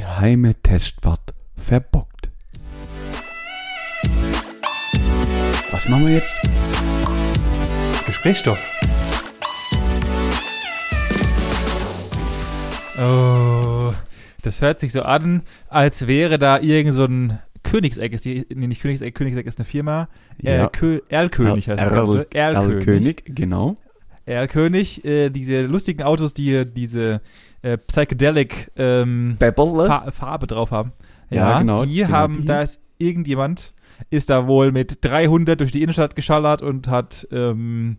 geheime Testfahrt verbockt. Was machen wir jetzt? Gesprächsstoff. Oh, das hört sich so an, als wäre da irgend so ein Königseck, ist die, nee, nicht Königseck, Königseck ist eine Firma. Ja. Kö Erlkönig heißt das Ganze. Erlkönig. Erlkönig, genau. Erlkönig, äh, diese lustigen Autos, die diese äh, Psychedelic ähm, Bebberle. Fa Farbe drauf haben. Ja, genau, Die genau haben, die. da ist irgendjemand, ist da wohl mit 300 durch die Innenstadt geschallert und hat, ähm,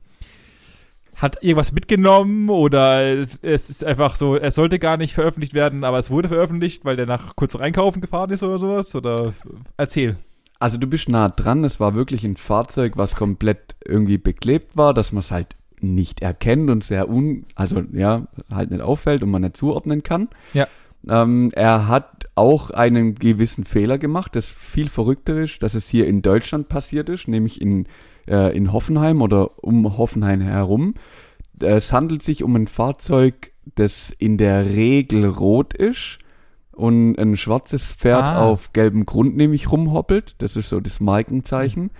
hat irgendwas mitgenommen oder es ist einfach so, es sollte gar nicht veröffentlicht werden, aber es wurde veröffentlicht, weil der nach kurz noch einkaufen gefahren ist oder sowas oder erzähl. Also du bist nah dran, es war wirklich ein Fahrzeug, was komplett irgendwie beklebt war, dass man es halt nicht erkennt und sehr un, also ja, halt nicht auffällt und man nicht zuordnen kann. Ja. Ähm, er hat auch einen gewissen Fehler gemacht, das viel verrückter ist, dass es hier in Deutschland passiert ist, nämlich in, äh, in Hoffenheim oder um Hoffenheim herum. Es handelt sich um ein Fahrzeug, das in der Regel rot ist und ein schwarzes Pferd Ah. auf gelbem Grund nämlich rumhoppelt. Das ist so das Markenzeichen.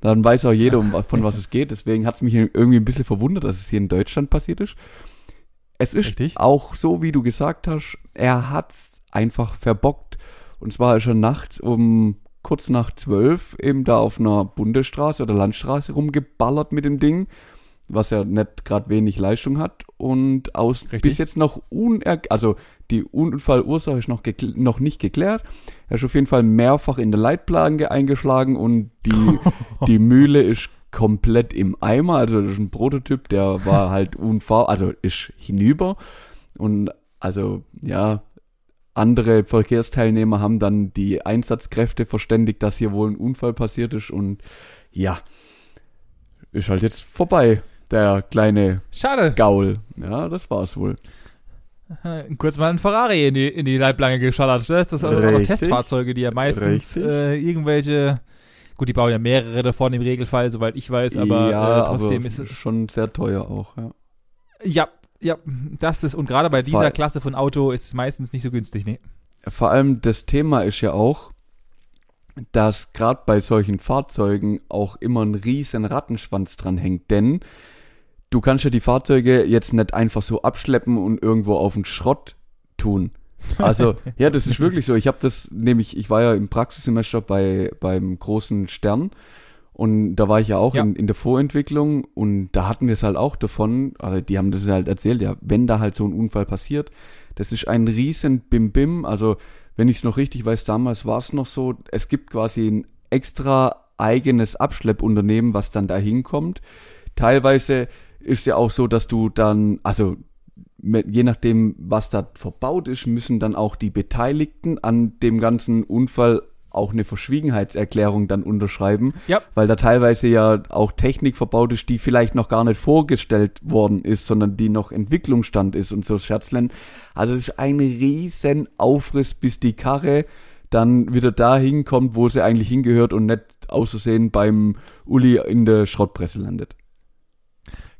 Dann weiß auch jeder, um, von was es geht. Deswegen hat es mich irgendwie ein bisschen verwundert, dass es hier in Deutschland passiert ist. Es ist Richtig. auch so, wie du gesagt hast, er hat's einfach verbockt. Und zwar ist er nachts um kurz nach zwölf eben da auf einer Bundesstraße oder Landstraße rumgeballert mit dem Ding, was ja nicht gerade wenig Leistung hat und aus Richtig. bis jetzt noch uner also die Unfallursache ist noch, noch nicht geklärt. Er ist auf jeden Fall mehrfach in der Leitplanke eingeschlagen und die, die Mühle ist komplett im Eimer. Also das ist ein Prototyp, der war halt unfahr, also ist hinüber. Und also ja, andere Verkehrsteilnehmer haben dann die Einsatzkräfte verständigt, dass hier wohl ein Unfall passiert ist und ja, ist halt jetzt vorbei, der kleine Schade. Gaul. Ja, das war's wohl. Kurz mal ein Ferrari in die, in die Leitplanke geschallert. Das ist also auch. Testfahrzeuge, die ja meistens äh, irgendwelche, gut, die bauen ja mehrere davon im Regelfall, soweit ich weiß, aber ja, äh, trotzdem aber ist es. schon sehr teuer auch, ja. Ja, ja, das ist, und gerade bei dieser Vor- Klasse von Auto ist es meistens nicht so günstig, ne? Vor allem das Thema ist ja auch, dass gerade bei solchen Fahrzeugen auch immer ein riesen Rattenschwanz dran hängt, denn du kannst ja die Fahrzeuge jetzt nicht einfach so abschleppen und irgendwo auf den Schrott tun. Also, ja, das ist wirklich so. Ich habe das nämlich, ich war ja im Praxissemester bei beim großen Stern und da war ich ja auch Ja. in, in der Vorentwicklung und da hatten wir es halt auch davon, also die haben das halt erzählt, ja, wenn da halt so ein Unfall passiert, das ist ein riesen Bim-Bim, also wenn ich es noch richtig weiß, damals war es noch so, es gibt quasi ein extra eigenes Abschleppunternehmen, was dann da hinkommt. Teilweise ist ja auch so, dass du dann, also je nachdem, was da verbaut ist, müssen dann auch die Beteiligten an dem ganzen Unfall auch eine Verschwiegenheitserklärung dann unterschreiben, Ja. weil da teilweise ja auch Technik verbaut ist, die vielleicht noch gar nicht vorgestellt worden ist, sondern die noch Entwicklungsstand ist und so Scherzlen. Also es ist ein riesen Aufriss, bis die Karre dann wieder dahin kommt, wo sie eigentlich hingehört und nicht auszusehen beim Uli in der Schrottpresse landet.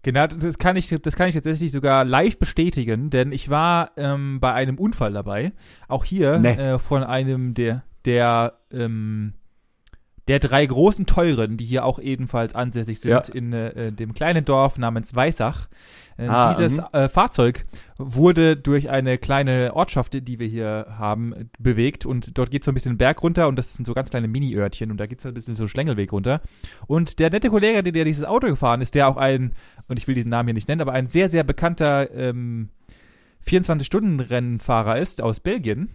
Genau, das kann ich, das kann ich tatsächlich sogar live bestätigen, denn ich war ähm, bei einem Unfall dabei. Auch hier Nee. äh, von einem der, der, ähm, der drei großen Teuren, die hier auch ebenfalls ansässig sind Ja. in äh, dem kleinen Dorf namens Weißach. Äh, Ah, dieses mhm. äh, Fahrzeug wurde durch eine kleine Ortschaft, die wir hier haben, bewegt und dort geht so ein bisschen Berg runter und das sind so ganz kleine Mini-Örtchen und da geht so ein bisschen so Schlängelweg runter. Und der nette Kollege, der, der dieses Auto gefahren ist, der auch ein, und ich will diesen Namen hier nicht nennen, aber ein sehr, sehr bekannter ähm, 24-Stunden-Rennfahrer ist aus Belgien,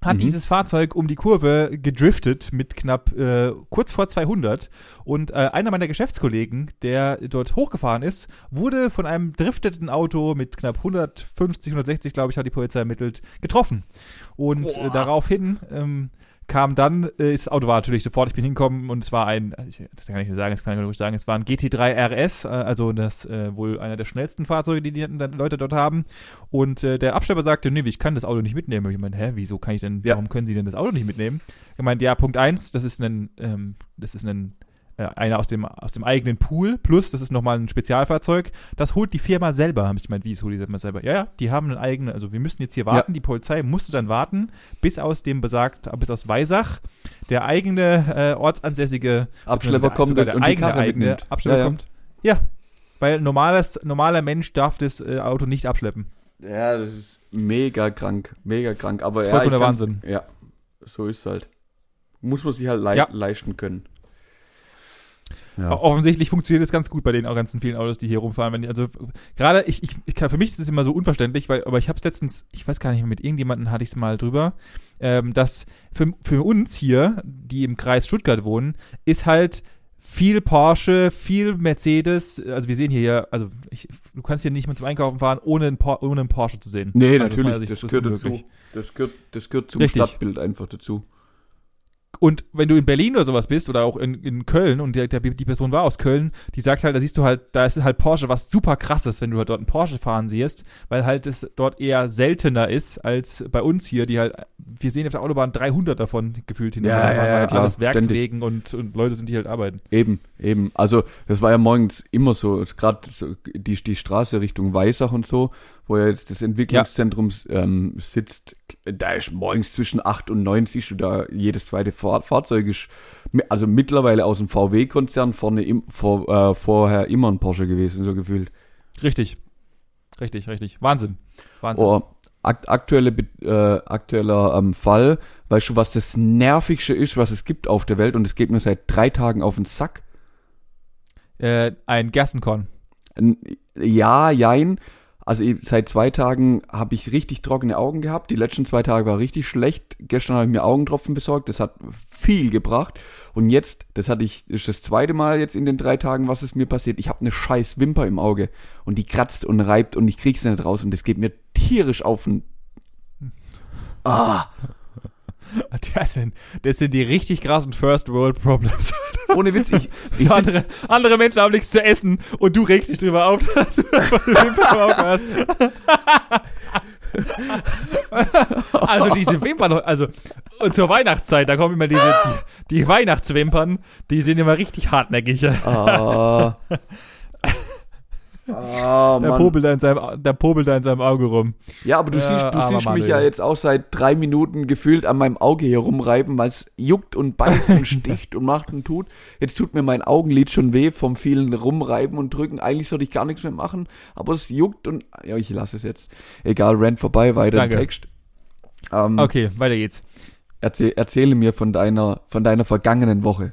hat Mhm. dieses Fahrzeug um die Kurve gedriftet mit knapp äh, kurz vor 200 und äh, einer meiner Geschäftskollegen, der dort hochgefahren ist, wurde von einem drifteten Auto mit knapp 150, 160, glaube ich, hat die Polizei ermittelt, getroffen. Und äh, daraufhin ähm, kam dann, äh, das Auto war natürlich sofort, ich bin hingekommen und es war ein, also ich, das kann ich nicht sagen, das kann ich nicht sagen, es war ein GT3 RS, äh, also das äh, wohl einer der schnellsten Fahrzeuge, die die Leute dort haben. Und äh, der Abschlepper sagte, nee, ich kann das Auto nicht mitnehmen. Und ich meinte, hä, wieso kann ich denn, Ja. warum können Sie denn das Auto nicht mitnehmen? Er meinte, ja, Punkt eins, das ist ein, ähm, das ist ein einer aus dem, aus dem eigenen Pool, plus das ist nochmal ein Spezialfahrzeug. Das holt die Firma selber, habe ich gemeint, wie es holt die Firma selber? Ja, ja, die haben einen eigenen, also wir müssen jetzt hier warten, ja. die Polizei musste dann warten, bis aus dem besagt, bis aus Weisach der eigene äh, ortsansässige Abschlepper kommt der und eigene, eigene Abschlepper ja, kommt. Ja, weil normales, normaler Mensch darf das äh, Auto nicht abschleppen. Ja, das ist mega krank, mega krank. Aber Vollkommen ja, Wahnsinn. Ja, so ist es halt. Muss man sich halt le ja. leisten können. Ja. Offensichtlich funktioniert es ganz gut bei den ganzen vielen Autos, die hier rumfahren. Die, also gerade, ich, ich, ich kann, für mich ist es immer so unverständlich, weil, aber ich habe es letztens, ich weiß gar nicht, mit irgendjemandem hatte ich es mal drüber, ähm, dass für, für uns hier, die im Kreis Stuttgart wohnen, ist halt viel Porsche, viel Mercedes. Also wir sehen hier ja, also ich, du kannst hier nicht mehr zum Einkaufen fahren, ohne einen, ohne einen Porsche zu sehen. Nee, also natürlich, das, das, gehört dazu. Das gehört, das gehört zum Richtig. Stadtbild einfach dazu. Und wenn du in Berlin oder sowas bist oder auch in, in Köln und die, die Person war aus Köln, die sagt halt, da siehst du halt, da ist halt Porsche was super krasses, wenn du halt dort einen Porsche fahren siehst, weil halt es dort eher seltener ist als bei uns hier, die halt, wir sehen auf der Autobahn 300 davon gefühlt hin. Ja, ja, ja, klar, alles Werkswegen und, und Leute sind, die halt arbeiten. Eben, eben. Also das war ja morgens immer so, gerade so die, die Straße Richtung Weissach und so, wo ja jetzt das Entwicklungszentrum ja. ähm, sitzt, da ist morgens zwischen 8 und 9 siehst du da jedes zweite Fahr Fahrzeug ist, also mittlerweile aus dem VW-Konzern vorne im, vor, äh, vorher immer ein Porsche gewesen, so gefühlt. Richtig. Richtig, richtig. Wahnsinn. Wahnsinn. Oh, akt aktuelle, äh, aktueller ähm, Fall, weißt du, was das nervigste ist, was es gibt auf der Welt und es geht mir seit drei Tagen auf den Sack? Äh, ein Gerstenkorn. Ja, jein. Also seit zwei Tagen habe ich richtig trockene Augen gehabt. Die letzten zwei Tage war richtig schlecht. Gestern habe ich mir Augentropfen besorgt. Das hat viel gebracht. Und jetzt, das hatte ich, ist das zweite Mal jetzt in den drei Tagen, was es mir passiert. Ich habe eine scheiß Wimper im Auge und die kratzt und reibt und ich krieg's nicht raus und das geht mir tierisch auf den. Ah. Das sind, das sind die richtig krassen First World Problems. Ohne Witz, ich, ich andere, andere Menschen haben nichts zu essen und du regst dich drüber auf, dass du Wimpern hast. also diese Wimpern, also und zur Weihnachtszeit, da kommen immer diese die, die Weihnachtswimpern, die sind immer richtig hartnäckig. Oh. Oh, der, popelt da in seinem, der popelt da in seinem Auge rum. Ja, aber du ja, siehst, du siehst mich ja jetzt auch seit drei Minuten gefühlt an meinem Auge hier rumreiben, weil es juckt und beißt und sticht und macht und tut. Jetzt tut mir mein Augenlid schon weh vom vielen Rumreiben und Drücken. Eigentlich sollte ich gar nichts mehr machen, aber es juckt und ja, ich lasse es jetzt. Egal, rennt vorbei, weiter Danke. im Text. Ähm, okay, weiter geht's. Erzähl, erzähle mir von deiner, von deiner vergangenen Woche.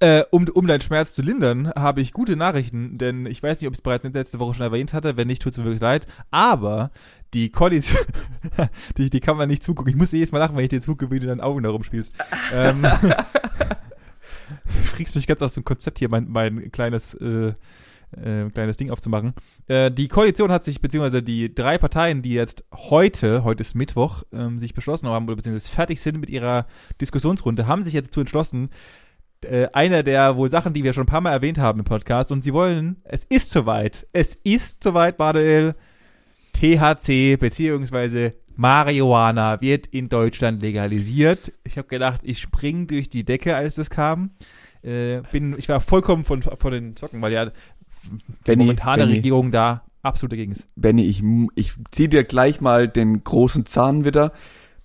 Äh, um, um deinen Schmerz zu lindern, habe ich gute Nachrichten, denn ich weiß nicht, ob ich es bereits letzte Woche schon erwähnt hatte. Wenn nicht, tut es mir wirklich leid. Aber die Koalition, die, die kann man nicht zugucken. Ich muss jedes Mal lachen, wenn ich dir zugucke, wie du deinen Augen da rumspielst. ähm, du kriegst mich ganz aus dem Konzept hier, mein, mein kleines, äh, äh, kleines Ding aufzumachen. Äh, die Koalition hat sich, beziehungsweise die drei Parteien, die jetzt heute, heute ist Mittwoch, ähm, sich beschlossen haben, oder beziehungsweise fertig sind mit ihrer Diskussionsrunde, haben sich jetzt dazu entschlossen, äh, einer der wohl Sachen, die wir schon ein paar Mal erwähnt haben im Podcast. Und sie wollen, es ist soweit. Es ist soweit, Manuel. THC beziehungsweise Marihuana wird in Deutschland legalisiert. Ich habe gedacht, ich spring durch die Decke, als das kam. Äh, bin, ich war vollkommen von, von den Zocken, weil ja die Benny, momentane Benny, Regierung da absolut dagegen ist. Benny, ich, ich zieh dir gleich mal den großen Zahn wieder.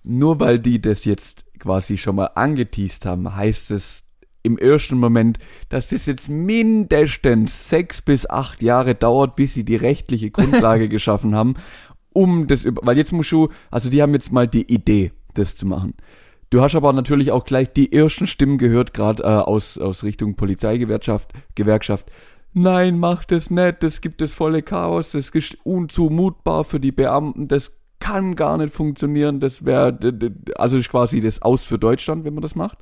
Nur weil die das jetzt quasi schon mal angeteased haben, heißt es im ersten Moment, dass das jetzt mindestens sechs bis acht Jahre dauert, bis sie die rechtliche Grundlage geschaffen haben, um das, weil jetzt musst du, also die haben jetzt mal die Idee, das zu machen. Du hast aber natürlich auch gleich die ersten Stimmen gehört, gerade äh, aus, aus Richtung Polizeigewerkschaft, Gewerkschaft. Nein, mach das nicht, das gibt das volle Chaos, das ist unzumutbar für die Beamten, das kann gar nicht funktionieren, das wäre, also ist quasi das Aus für Deutschland, wenn man das macht.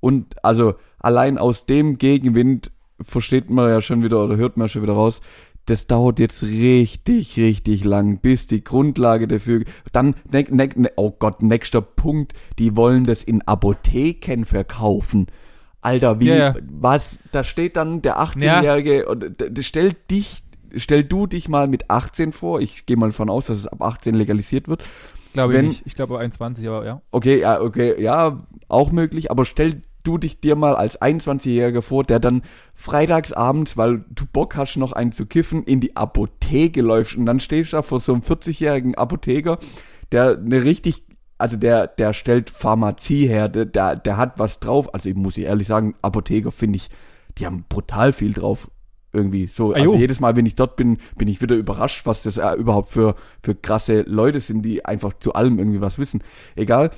Und also allein aus dem Gegenwind versteht man ja schon wieder oder hört man schon wieder raus, das dauert jetzt richtig, richtig lang, bis die Grundlage dafür. Dann, ne, ne, ne, oh Gott, nächster Punkt, die wollen das in Apotheken verkaufen. Alter, wie, ja, ja. was, da steht dann der 18-Jährige, ja. stell dich, stell du dich mal mit 18 vor, ich gehe mal von aus, dass es ab 18 legalisiert wird. Glaube ich nicht, ich glaube 21, aber ja. Okay, ja, okay, ja, auch möglich, aber stell du dich dir mal als 21-Jähriger vor, der dann freitags abends, weil du Bock hast, noch einen zu kiffen, in die Apotheke läufst und dann stehst du da vor so einem 40-jährigen Apotheker, der eine richtig, also der, der stellt Pharmazie her, der, der, der hat was drauf. Also ich muss ich ehrlich sagen, Apotheker finde ich, die haben brutal viel drauf. Irgendwie so. Also jedes Mal, wenn ich dort bin, bin ich wieder überrascht, was das äh, überhaupt für, für krasse Leute sind, die einfach zu allem irgendwie was wissen. Egal.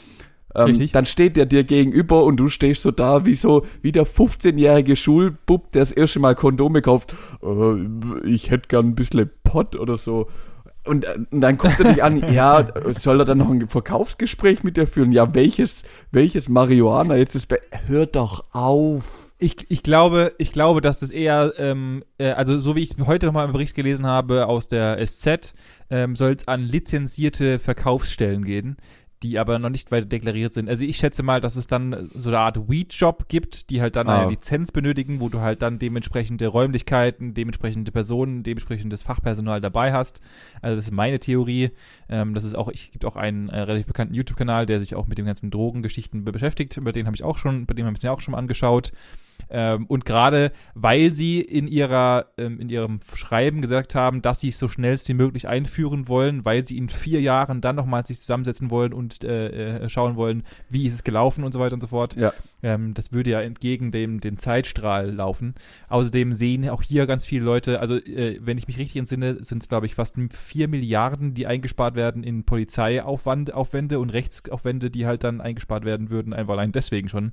Ähm, dann steht der dir gegenüber und du stehst so da wie so wie der 15-jährige Schulbub, der das erste Mal Kondome kauft. Äh, ich hätte gern ein bisschen Pott oder so. Und, äh, und dann guckt er dich an, ja, soll er dann noch ein Verkaufsgespräch mit dir führen? Ja, welches, welches Marihuana jetzt ist? Hört doch auf. Ich, ich glaube, ich glaube, dass das eher, ähm, äh, also so wie ich heute nochmal im Bericht gelesen habe aus der SZ, ähm, soll es an lizenzierte Verkaufsstellen gehen die aber noch nicht weiter deklariert sind. Also ich schätze mal, dass es dann so eine Art Weed-Job gibt, die halt dann ah. eine Lizenz benötigen, wo du halt dann dementsprechende Räumlichkeiten, dementsprechende Personen, dementsprechendes Fachpersonal dabei hast. Also das ist meine Theorie. Ähm, das ist auch, ich gibt auch einen äh, relativ bekannten YouTube-Kanal, der sich auch mit den ganzen Drogengeschichten beschäftigt. Über den habe ich auch schon, bei dem habe ich mir auch schon mal angeschaut. Ähm, und gerade weil sie in ihrer ähm, in ihrem Schreiben gesagt haben, dass sie es so schnellst wie möglich einführen wollen, weil sie in vier Jahren dann nochmal sich zusammensetzen wollen und äh, äh, schauen wollen, wie ist es gelaufen und so weiter und so fort. Ja. Ähm, das würde ja entgegen dem dem Zeitstrahl laufen. Außerdem sehen auch hier ganz viele Leute, also äh, wenn ich mich richtig entsinne, sind es glaube ich fast vier Milliarden, die eingespart werden in Polizeiaufwände und Rechtsaufwände, die halt dann eingespart werden würden, einfach allein deswegen schon.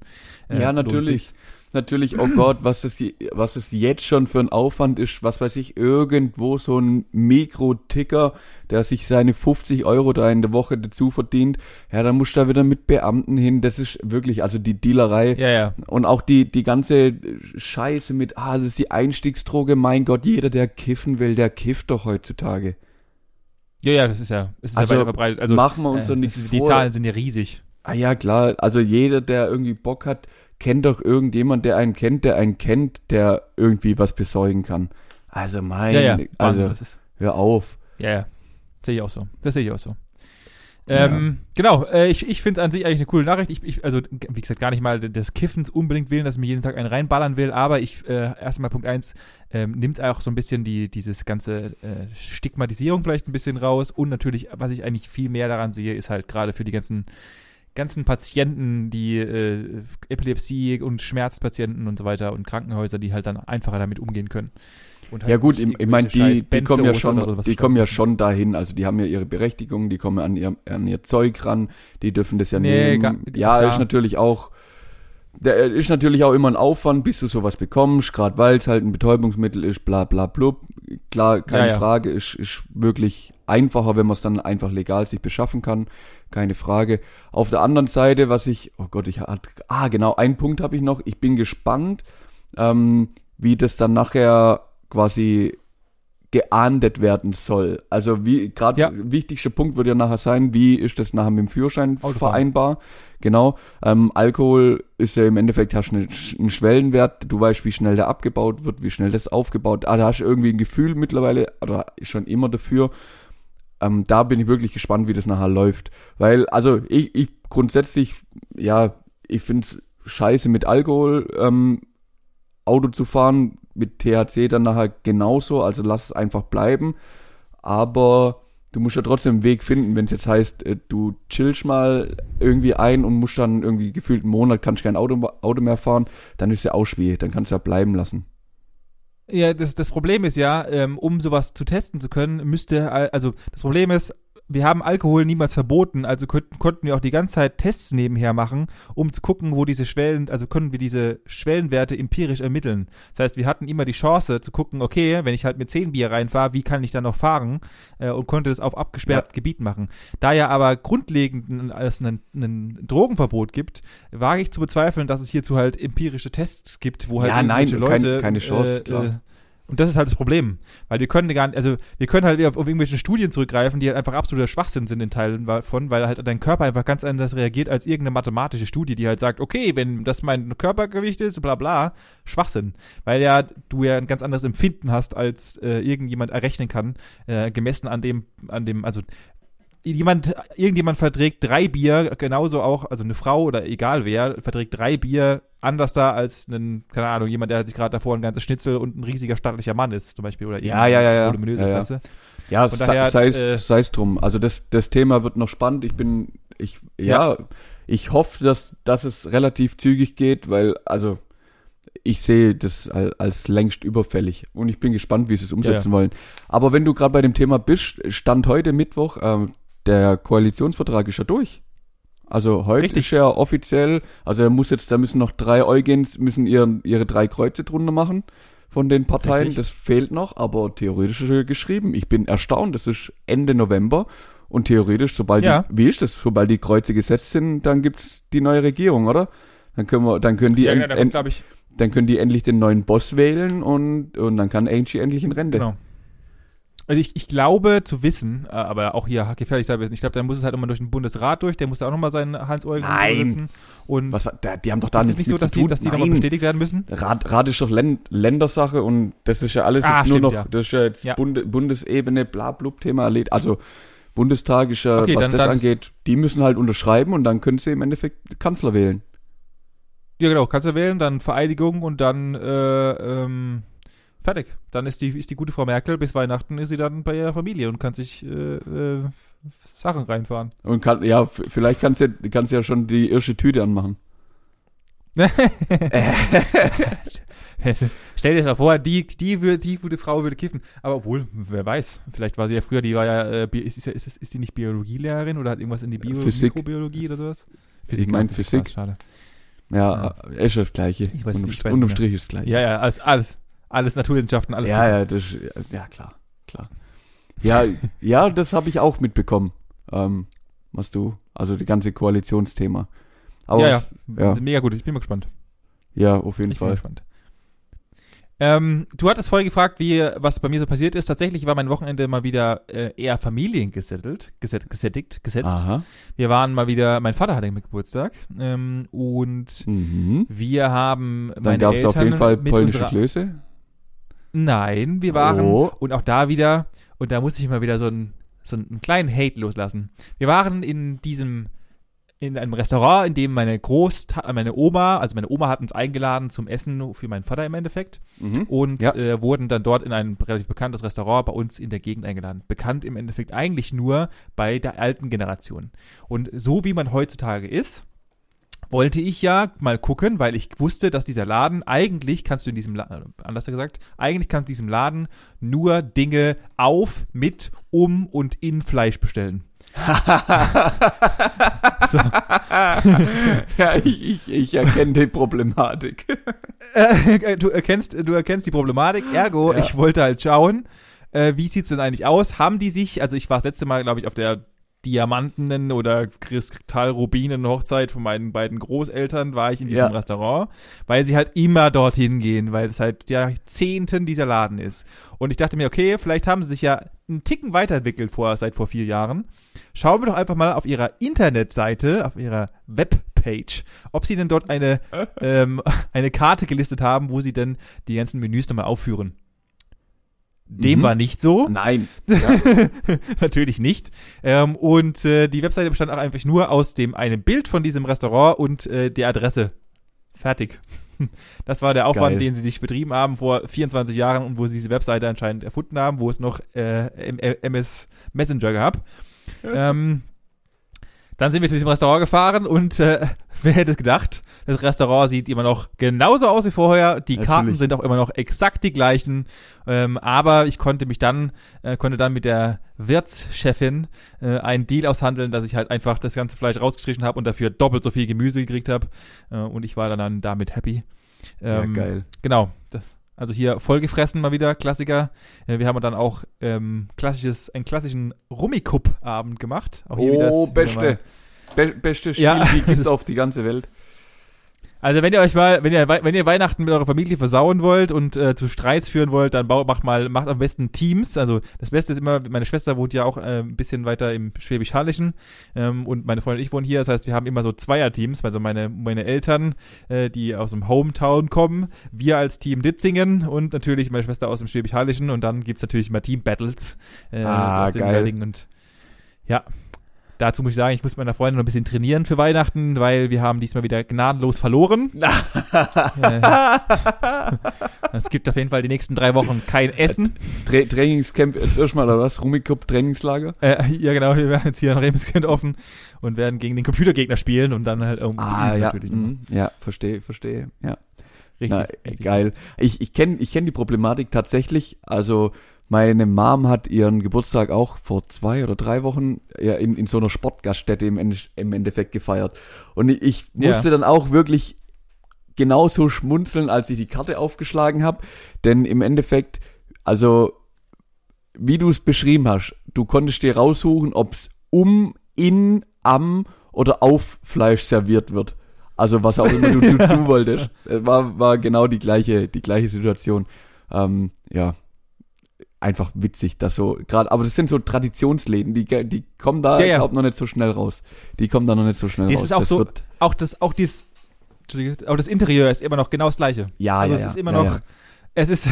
Äh, ja, natürlich natürlich, oh Gott, was es, was es jetzt schon für ein Aufwand ist, was weiß ich, irgendwo so ein Mikroticker, der sich seine 50 Euro da in der Woche dazu verdient, ja, dann musst du da wieder mit Beamten hin, das ist wirklich, also die Dealerei ja, ja. und auch die, die ganze Scheiße mit, ah, das ist die Einstiegsdroge, mein Gott, jeder, der kiffen will, der kifft doch heutzutage. Ja, ja, das ist ja, das ist also, ja weit verbreitet. Also, machen wir uns äh, doch nichts Die Zahlen sind ja riesig. Ah ja, klar, also jeder, der irgendwie Bock hat, kennt doch irgendjemand, der einen kennt, der einen kennt, der irgendwie was besorgen kann. Also mein, ja, ja. also hör auf. Ja, ja. Sehe ich auch so. Das sehe ich auch so. Ähm, ja. Genau, äh, ich, ich finde es an sich eigentlich eine coole Nachricht. Ich, ich, also, wie gesagt, gar nicht mal des Kiffens unbedingt willen, dass ich mir jeden Tag einen reinballern will, aber ich, äh, erstmal Punkt eins ähm, nimmt auch so ein bisschen die, dieses ganze äh, Stigmatisierung vielleicht ein bisschen raus und natürlich, was ich eigentlich viel mehr daran sehe, ist halt gerade für die ganzen ganzen Patienten, die äh, Epilepsie und Schmerzpatienten und so weiter und Krankenhäuser, die halt dann einfacher damit umgehen können. Halt ja gut, ich, ich meine, die, die kommen ja schon, so, die kommen ja schon dahin, also die haben ja ihre Berechtigung, die kommen an ihr, an ihr Zeug ran, die dürfen das ja nee, nehmen. Gar, ja, gar. ist natürlich auch, der ist natürlich auch immer ein Aufwand, bis du sowas bekommst, gerade weil es halt ein Betäubungsmittel ist, bla bla blub. Klar, keine ja, ja. Frage, ist, ist wirklich einfacher, wenn man es dann einfach legal sich beschaffen kann keine Frage. Auf der anderen Seite, was ich, oh Gott, ich hatte, ah genau, einen Punkt habe ich noch. Ich bin gespannt, ähm, wie das dann nachher quasi geahndet werden soll. Also wie gerade ja. wichtigster Punkt wird ja nachher sein, wie ist das nachher mit dem Führerschein Autofahren. vereinbar? Genau. Ähm, Alkohol ist ja im Endeffekt hast einen, einen Schwellenwert. Du weißt, wie schnell der abgebaut wird, wie schnell das aufgebaut. Ah, da hast du irgendwie ein Gefühl mittlerweile oder schon immer dafür. Ähm, da bin ich wirklich gespannt, wie das nachher läuft. Weil, also ich, ich grundsätzlich, ja, ich finde es scheiße mit Alkohol ähm, Auto zu fahren, mit THC dann nachher genauso, also lass es einfach bleiben. Aber du musst ja trotzdem einen Weg finden, wenn es jetzt heißt, äh, du chillst mal irgendwie ein und musst dann irgendwie gefühlt einen Monat, kannst kein Auto, Auto mehr fahren, dann ist ja auch schwierig, dann kannst du ja bleiben lassen. Ja, das, das Problem ist ja, ähm, um sowas zu testen zu können, müsste, also das Problem ist, wir haben Alkohol niemals verboten, also konnten, konnten wir auch die ganze Zeit Tests nebenher machen, um zu gucken, wo diese Schwellen, also können wir diese Schwellenwerte empirisch ermitteln. Das heißt, wir hatten immer die Chance zu gucken, okay, wenn ich halt mit 10 Bier reinfahre, wie kann ich dann noch fahren äh, und konnte das auf abgesperrtem ja. Gebiet machen. Da ja aber grundlegend es ein, ein Drogenverbot gibt, wage ich zu bezweifeln, dass es hierzu halt empirische Tests gibt, wo halt ja, nein, Leute kein, keine Chance, äh, klar. Und das ist halt das Problem. Weil wir können gar nicht, also wir können halt auf, irgendwelche Studien zurückgreifen, die halt einfach absoluter Schwachsinn sind in Teilen davon, weil halt dein Körper einfach ganz anders reagiert als irgendeine mathematische Studie, die halt sagt, okay, wenn das mein Körpergewicht ist, bla bla, Schwachsinn. Weil ja du ja ein ganz anderes Empfinden hast, als äh, irgendjemand errechnen kann, äh, gemessen an dem, an dem, also jemand, irgendjemand verträgt drei Bier, genauso auch, also eine Frau oder egal wer, verträgt drei Bier anders da als ein, keine Ahnung, jemand, der sich gerade davor ein ganzes Schnitzel und ein riesiger stattlicher Mann ist, zum Beispiel. Oder Ja, ja, ja, ja. voluminöses, Ja, ja. weißt du? Ja, sei- es äh, drum. Also das, das Thema wird noch spannend. Ich bin, ich, ja, ich hoffe, dass, dass es relativ zügig geht, weil, also, ich sehe das als, als längst überfällig und ich bin gespannt, wie sie es umsetzen wollen. Aber wenn du gerade bei dem Thema bist, stand heute Mittwoch, ähm, der Koalitionsvertrag ist ja durch. Also heute Richtig. ist ja offiziell, also da muss jetzt, da müssen noch drei Eugens, müssen ihren, ihre drei Kreuze drunter machen von den Parteien. Richtig. Das fehlt noch, aber theoretisch ist er geschrieben. Ich bin erstaunt, das ist Ende November und theoretisch, sobald Ja. die, wie ist das, sobald die Kreuze gesetzt sind, dann gibt's die neue Regierung, oder? Dann können wir, dann können die, Ja, en- genau, da en- kommt, ich, dann können die endlich den neuen Boss wählen und, und dann kann Angie endlich in Rente. genau. Also ich, ich glaube zu wissen, äh, aber auch hier gefährlich sein wissen, ich glaube, da muss es halt immer durch den Bundesrat durch, der muss da auch nochmal seinen Hans-Eugen Nein. setzen. Und Was, da, die haben doch da ist es nichts nicht so, dass die, dass die nochmal bestätigt werden müssen? Rat, Rat ist doch Län Ländersache und das ist ja alles Ah, jetzt nur stimmt, noch, ja. das ist ja jetzt Ja. Bunde, Bundesebene, bla blub Thema erledigt. Also Bundestag ist ja, Okay, was dann- das dann angeht, die müssen halt unterschreiben und dann können sie im Endeffekt Kanzler wählen. Ja, genau, du wählen, dann Vereidigung und dann äh, ähm, fertig. Dann ist die, ist die gute Frau Merkel, bis Weihnachten ist sie dann bei ihrer Familie und kann sich äh, äh, Sachen reinfahren. Und kann, ja, vielleicht kannst du kannst ja schon die erste Tüte anmachen. Stell dir das mal vor, die, die, würde, die gute Frau würde kiffen. Aber obwohl, wer weiß, vielleicht war sie ja früher, die war ja, äh, ist, ist, ist, ist die nicht Biologielehrerin oder hat irgendwas in die Bio Physik. Mikrobiologie oder sowas? Ich mein ja, Physik. krass, Schade. Ja, ist das Gleiche. Ich weiß nicht, ich weiß unterm Strich ist das Gleiche. Ja, ja, alles, alles, alles Naturwissenschaften, alles ja, ja, das, ja, klar, klar. Ja, ja, das habe ich auch mitbekommen. Ähm, was du, also die ganze Koalitionsthema. Aber ja, es- ja. ja, Mega gut, ich bin mal gespannt. ja, auf jeden Ich bin Fall. gespannt. Ähm, du hattest vorher gefragt, wie, was bei mir so passiert ist. Tatsächlich war mein Wochenende mal wieder äh, eher familiengesettelt, geset, gesättigt, gesetzt. Aha. Wir waren mal wieder, mein Vater hatte mit Geburtstag ähm, und Mhm. wir haben Dann meine gab es auf jeden Fall polnische unserer, Klöße. Nein, wir waren Oh. und auch da wieder und da muss ich mal wieder so einen so einen kleinen Hate loslassen. Wir waren in diesem in einem Restaurant, in dem meine Großta meine Oma, also meine Oma hat uns eingeladen zum Essen für meinen Vater im Endeffekt Mhm. und Ja. äh, wurden dann dort in ein relativ bekanntes Restaurant bei uns in der Gegend eingeladen. Bekannt im Endeffekt eigentlich nur bei der alten Generation. Und so wie man heutzutage ist, wollte ich ja mal gucken, weil ich wusste, dass dieser Laden, eigentlich kannst du in diesem Laden, anders gesagt, eigentlich kannst du in diesem Laden nur Dinge auf, mit, um und in Fleisch bestellen. ja, ich, ich, ich erkenne die Problematik. Äh, du erkennst, du erkennst die Problematik, ergo, Ja. ich wollte halt schauen, äh, wie sieht's denn eigentlich aus? Haben die sich, also ich war das letzte Mal, glaube ich, auf der Diamantenen oder Kristallrubinen Hochzeit von meinen beiden Großeltern war ich in diesem Ja. Restaurant, weil sie halt immer dorthin gehen, weil es seit Jahrzehnten dieser Laden ist. Und ich dachte mir, okay, vielleicht haben sie sich ja einen Ticken weiterentwickelt vor, seit vor vier Jahren. Schauen wir doch einfach mal auf ihrer Internetseite, auf ihrer Webpage, ob sie denn dort eine, ähm, eine Karte gelistet haben, wo sie denn die ganzen Menüs nochmal aufführen. Dem Mhm. war nicht so. Nein. Natürlich nicht. Ähm, und äh, die Webseite bestand auch einfach nur aus dem einem Bild von diesem Restaurant und äh, der Adresse. Fertig. Das war der Aufwand, Geil. den sie sich betrieben haben vor 24 Jahren und wo sie diese Webseite anscheinend erfunden haben, wo es noch äh, MS Messenger gab. ähm, dann sind wir zu diesem Restaurant gefahren und äh, wer hätte es gedacht? Das Restaurant sieht immer noch genauso aus wie vorher. Die Karten Natürlich. sind auch immer noch exakt die gleichen. Ähm, aber ich konnte mich dann, äh, konnte dann mit der Wirtschefin äh, einen Deal aushandeln, dass ich halt einfach das ganze Fleisch rausgestrichen habe und dafür doppelt so viel Gemüse gekriegt habe. Äh, und ich war dann, dann damit happy. Ähm, ja, geil. Genau. Das, also hier vollgefressen mal wieder, Klassiker. Äh, wir haben dann auch ähm, klassisches, einen klassischen Rummikup-Abend gemacht. Auch hier wieder- Oh, wieder beste. mal- Be beste Spiel, Ja. die gibt's auf die ganze Welt. Also wenn ihr euch mal, wenn ihr, wenn ihr Weihnachten mit eurer Familie versauen wollt und äh, zu Streits führen wollt, dann baut, macht mal, macht am besten Teams. Also das Beste ist immer, meine Schwester wohnt ja auch äh, ein bisschen weiter im Schwäbisch-Hallischen ähm, und meine Freundin und ich wohnen hier. Das heißt, wir haben immer so Zweierteams. Also meine, meine Eltern, äh, die aus dem Hometown kommen, wir als Team Ditzingen und natürlich meine Schwester aus dem Schwäbisch-Hallischen und dann gibt's natürlich immer Team-Battles. Äh, Ah, geil. Und ja, Dazu muss ich sagen, ich muss meiner Freundin noch ein bisschen trainieren für Weihnachten, weil wir haben diesmal wieder gnadenlos verloren. Äh, es gibt auf jeden Fall die nächsten drei Wochen kein Essen. Tra Trainingscamp jetzt erstmal oder was? Rummikub Trainingslager? Äh, ja, genau, wir werden jetzt hier in Remeskind offen und werden gegen den Computergegner spielen und dann halt irgendwie Ah, ja, mhm. ja, verstehe, verstehe, ja. Richtig, Na, richtig. geil. Ich, ich kenne ich kenn die Problematik tatsächlich. Also meine Mom hat ihren Geburtstag auch vor zwei oder drei Wochen ja, in, in so einer Sportgaststätte im, Ende, im Endeffekt gefeiert. Und ich, ich Ja. musste dann auch wirklich genauso schmunzeln, als ich die Karte aufgeschlagen habe. Denn im Endeffekt, also wie du es beschrieben hast, du konntest dir raussuchen, ob es um, in, am oder auf Fleisch serviert wird. Also was auch immer du, du zu wolltest. Es War, war genau die gleiche, die gleiche Situation. Ähm, ja, einfach witzig, dass so gerade, aber das sind so Traditionsläden, die, die kommen da, Ja, ja. glaub noch nicht so schnell raus. Die kommen da noch nicht so schnell Das raus. ist auch so- wird, Auch das, auch Entschuldige, auch das Interieur ist immer noch genau das gleiche. ja, also ja, es ja, ist immer ja, noch, es ist,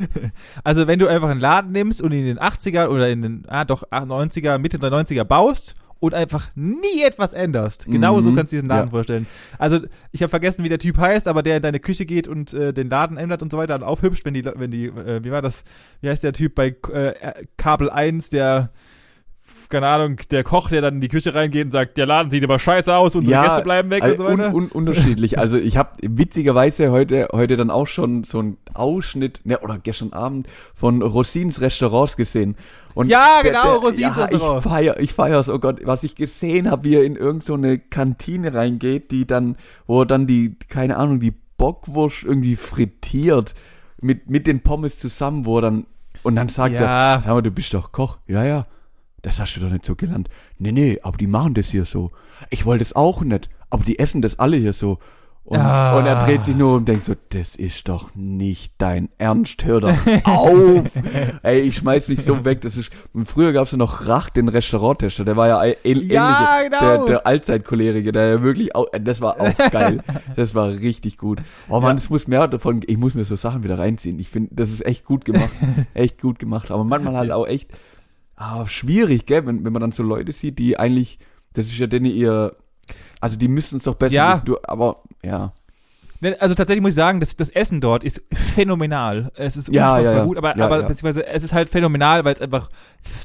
also wenn du einfach einen Laden nimmst und in den 80er oder in den, ah doch, 90er, Mitte der 90er baust und einfach nie etwas änderst. Genau so Mhm. kannst du diesen Laden Ja. vorstellen. Also ich habe vergessen, wie der Typ heißt, aber der in deine Küche geht und äh, den Laden ändert und so weiter und aufhübscht, wenn die, wenn die, äh, wie war das, wie heißt der Typ bei äh, Kabel 1, der keine Ahnung, der Koch, der dann in die Küche reingeht und sagt, der Laden sieht aber scheiße aus, unsere Ja, Gäste bleiben weg und so Also weiter. un, un, unterschiedlich. Also ich habe witzigerweise heute heute dann auch schon so einen Ausschnitt, ne, oder gestern Abend von Rosins Restaurants gesehen. Und Ja, genau, Rosins ja, Restaurant. Ich feier, ich feier's, oh Gott, was ich gesehen habe, wie er in irgend so eine Kantine reingeht, die dann, wo er dann die, keine Ahnung, die Bockwurst irgendwie frittiert mit mit den Pommes zusammen, wo er dann und dann sagt er, ja, Sag mal, du bist doch Koch. Ja, ja. Das hast du doch nicht so gelernt. Nee, nee, aber die machen das hier so. Ich wollte es auch nicht, aber die essen das alle hier so. Und, Ah. und er dreht sich nur und denkt so, das ist doch nicht dein Ernst, hör doch auf. Ey, ich schmeiß mich so weg. Das ist, früher gab's ja noch Rach, den Restauranttester, der war ja äh- ähnlich, Ja, genau. der, der Allzeitcholeriker, der ja wirklich, auch, das war auch geil. Das war richtig gut. Oh man, es muss mehr davon, ich muss mir so Sachen wieder reinziehen. Ich finde, das ist echt gut gemacht. echt gut gemacht. Aber manchmal halt auch echt, ah, schwierig, gell, wenn, wenn man dann so Leute sieht, die eigentlich, das ist ja denn ihr, also die müssen es doch besser Ja. wissen, du, aber ja. Ne, Also tatsächlich muss ich sagen, das, das Essen dort ist phänomenal. Es ist Ja, unfassbar ja, ja. gut, aber, Ja, aber beziehungsweise es ist halt phänomenal, weil es einfach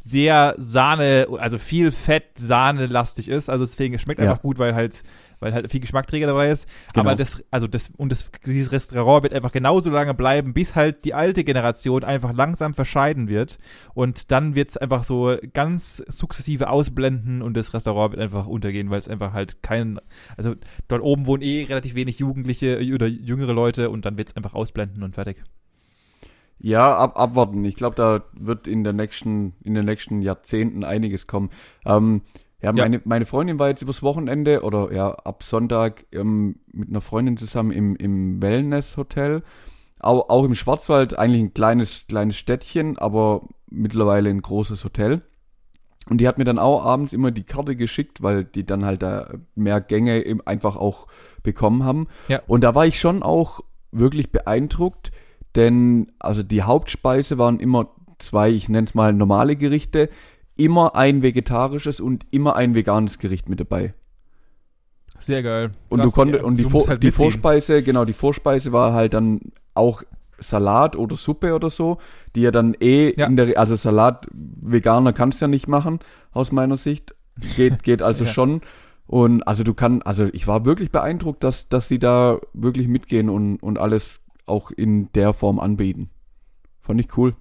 sehr Sahne, also viel Fett Sahne-lastig ist. Also deswegen es schmeckt einfach gut, weil halt, weil halt viel Geschmackträger dabei ist. Genau. Aber das, also das, und das, dieses Restaurant wird einfach genauso lange bleiben, bis halt die alte Generation einfach langsam verscheiden wird. Und dann wird es einfach so ganz sukzessive ausblenden und das Restaurant wird einfach untergehen, weil es einfach halt keinen, also dort oben wohnen eh relativ wenig Jugendliche oder jüngere Leute und dann wird es einfach ausblenden und fertig. Ja, ab, abwarten. Ich glaube, da wird in der nächsten, in den nächsten Jahrzehnten einiges kommen. Ähm, ja, Ja. meine, meine Freundin war jetzt übers Wochenende oder ja, ab Sonntag ähm, mit einer Freundin zusammen im, im Wellness-Hotel. Auch, auch im Schwarzwald, eigentlich ein kleines, kleines Städtchen, aber mittlerweile ein großes Hotel. Und die hat mir dann auch abends immer die Karte geschickt, weil die dann halt da mehr Gänge einfach auch bekommen haben. Ja. Und da war ich schon auch wirklich beeindruckt, denn also die Hauptspeise waren immer zwei, ich nenne es mal normale Gerichte, immer ein vegetarisches und immer ein veganes Gericht mit dabei. Sehr geil. Und Krass, du konntest und die, Vor, halt die. Vorspeise, genau, die Vorspeise war halt dann auch Salat oder Suppe oder so, die ja dann eh Ja. in der also Salat Veganer kannst ja nicht machen aus meiner Sicht. Geht geht also Ja. schon und also du kann also ich war wirklich beeindruckt, dass dass sie da wirklich mitgehen und und alles auch in der Form anbieten. Fand ich cool.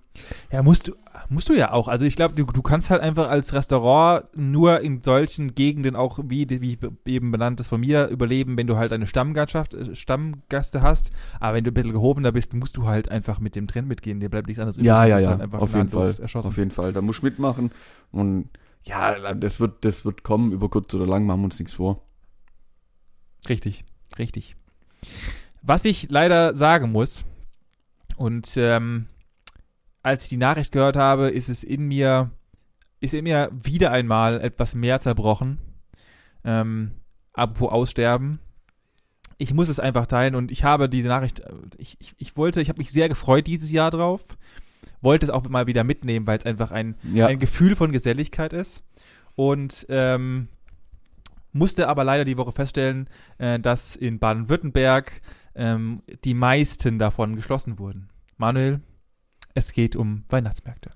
Ja, musst du, musst du ja auch. Also ich glaube, du, du kannst halt einfach als Restaurant nur in solchen Gegenden auch, wie, wie ich eben benannt ist von mir, überleben, wenn du halt eine Stammgastschaft, äh, Stammgaste hast. Aber wenn du ein bisschen gehobener bist, musst du halt einfach mit dem Trend mitgehen. Dir bleibt nichts anderes Ja, Du ja, wirst ja, Halt auf jeden Fall. Erschossen. Auf jeden Fall, da musst du mitmachen und ja, das wird das wird kommen über kurz oder lang, machen wir uns nichts vor. Richtig, richtig. Was ich leider sagen muss, und ähm, als ich die Nachricht gehört habe, ist es in mir, ist in mir wieder einmal etwas mehr zerbrochen. Ähm, apropos Aussterben. Ich muss es einfach teilen und ich habe diese Nachricht, äh, ich, ich, ich wollte, ich habe mich sehr gefreut dieses Jahr drauf, wollte es auch mal wieder mitnehmen, weil es einfach ein, Ja. ein Gefühl von Geselligkeit ist. und ähm, musste aber leider die Woche feststellen, äh, dass in Baden-Württemberg ähm, die meisten davon geschlossen wurden. Manuel, es geht um Weihnachtsmärkte.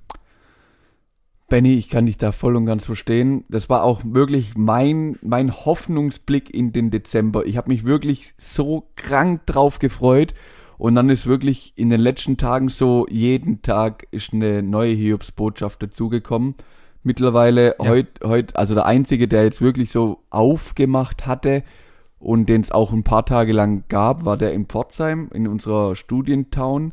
Benny, ich kann dich da voll und ganz verstehen. Das war auch wirklich mein, mein Hoffnungsblick in den Dezember. Ich habe mich wirklich so krank drauf gefreut. Und dann ist wirklich in den letzten Tagen so, jeden Tag ist eine neue Hiobsbotschaft dazugekommen. Mittlerweile ja. heute, heut, also der Einzige, der jetzt wirklich so aufgemacht hatte und den es auch ein paar Tage lang gab, war der in Pforzheim, in unserer Studientown.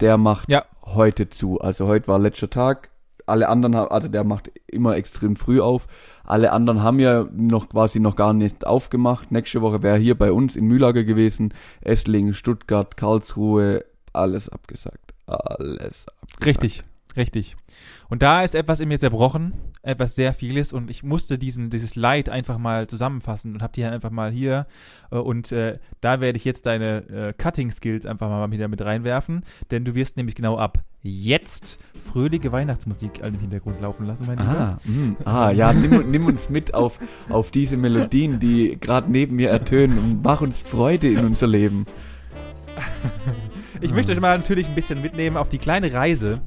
Der macht ja. heute zu. Also heute war letzter Tag alle anderen haben, also der macht immer extrem früh auf. Alle anderen haben ja noch quasi noch gar nicht aufgemacht. Nächste Woche wäre hier bei uns in Mühlager gewesen. Esslingen, Stuttgart, Karlsruhe, alles abgesagt. Alles abgesagt. Richtig, richtig. Und da ist etwas in mir zerbrochen, etwas sehr vieles und ich musste diesen, dieses Leid einfach mal zusammenfassen und hab die einfach mal hier äh, und äh, da werde ich jetzt deine äh, Cutting Skills einfach mal wieder mit reinwerfen, denn du wirst nämlich genau ab jetzt fröhliche Weihnachtsmusik im Hintergrund laufen lassen, mein Lieber. Ah, mm, ah ja, nimm, nimm, uns mit auf, auf diese Melodien, die gerade neben mir ertönen und mach uns Freude in unser Leben. ich möchte euch mal natürlich ein bisschen mitnehmen auf die kleine Reise,